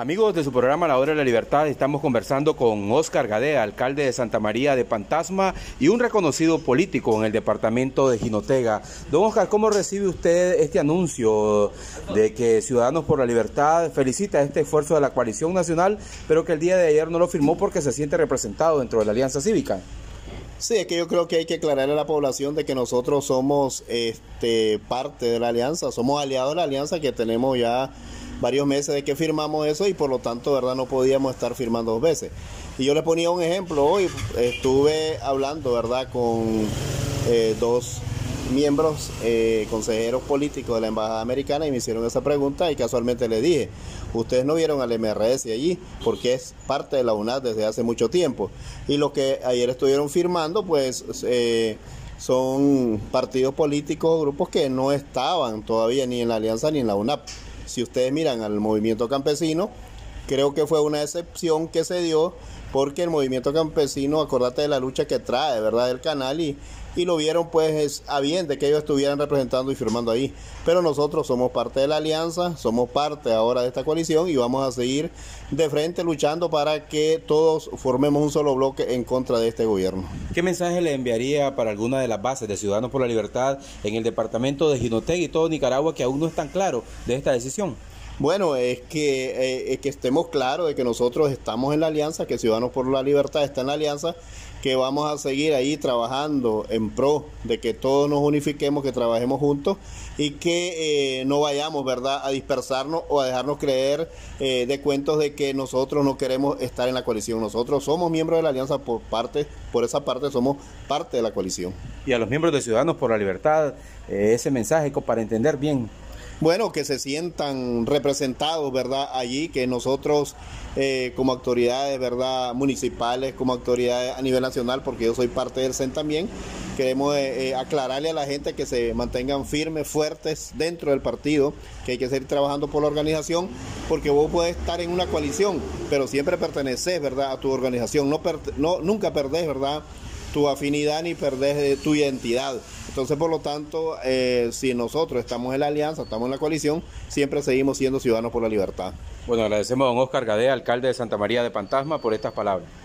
Amigos de su programa La Hora de la Libertad, estamos conversando con Oscar Gadea, alcalde de Santa María de Pantasma y un reconocido político en el departamento de Jinotega. Don Oscar, ¿cómo recibe usted este anuncio de que Ciudadanos por la Libertad felicita este esfuerzo de la coalición nacional, pero que el día de ayer no lo firmó porque se siente representado dentro de la Alianza Cívica? Sí, es que yo creo que hay que aclararle a la población de que nosotros somos este, parte de la alianza, somos aliados de la alianza que tenemos ya varios meses de que firmamos eso y por lo tanto, ¿verdad? No podíamos estar firmando dos veces. Y yo le ponía un ejemplo hoy, estuve hablando, ¿verdad? Con eh, dos miembros, eh, consejeros políticos de la Embajada Americana y me hicieron esa pregunta y casualmente le dije, ustedes no vieron al MRS allí porque es parte de la UNAD desde hace mucho tiempo. Y lo que ayer estuvieron firmando, pues... Eh, son partidos políticos, grupos que no estaban todavía ni en la alianza ni en la UNAP. Si ustedes miran al movimiento campesino, creo que fue una excepción que se dio porque el movimiento campesino, acordate de la lucha que trae, ¿verdad?, del canal y, y lo vieron pues a bien de que ellos estuvieran representando y firmando ahí. Pero nosotros somos parte de la alianza, somos parte ahora de esta coalición y vamos a seguir de frente luchando para que todos formemos un solo bloque en contra de este gobierno. ¿Qué mensaje le enviaría para alguna de las bases de Ciudadanos por la Libertad en el departamento de Jinoteg y todo Nicaragua que aún no están claros de esta decisión? Bueno, es que, eh, es que estemos claros de que nosotros estamos en la alianza, que Ciudadanos por la Libertad está en la alianza, que vamos a seguir ahí trabajando en pro de que todos nos unifiquemos, que trabajemos juntos y que eh, no vayamos, ¿verdad?, a dispersarnos o a dejarnos creer eh, de cuentos de que nosotros no queremos estar en la coalición. Nosotros somos miembros de la alianza por parte, por esa parte somos parte de la coalición. Y a los miembros de Ciudadanos por la Libertad, ese mensaje para entender bien bueno, que se sientan representados, ¿verdad? Allí, que nosotros eh, como autoridades, ¿verdad? Municipales, como autoridades a nivel nacional, porque yo soy parte del CEN también, queremos eh, eh, aclararle a la gente que se mantengan firmes, fuertes dentro del partido, que hay que seguir trabajando por la organización, porque vos puedes estar en una coalición, pero siempre perteneces, ¿verdad? A tu organización, no, no nunca perdés, ¿verdad? Tu afinidad ni perder tu identidad. Entonces, por lo tanto, eh, si nosotros estamos en la alianza, estamos en la coalición, siempre seguimos siendo ciudadanos por la libertad. Bueno, agradecemos a don Oscar Gadea, alcalde de Santa María de Pantasma, por estas palabras.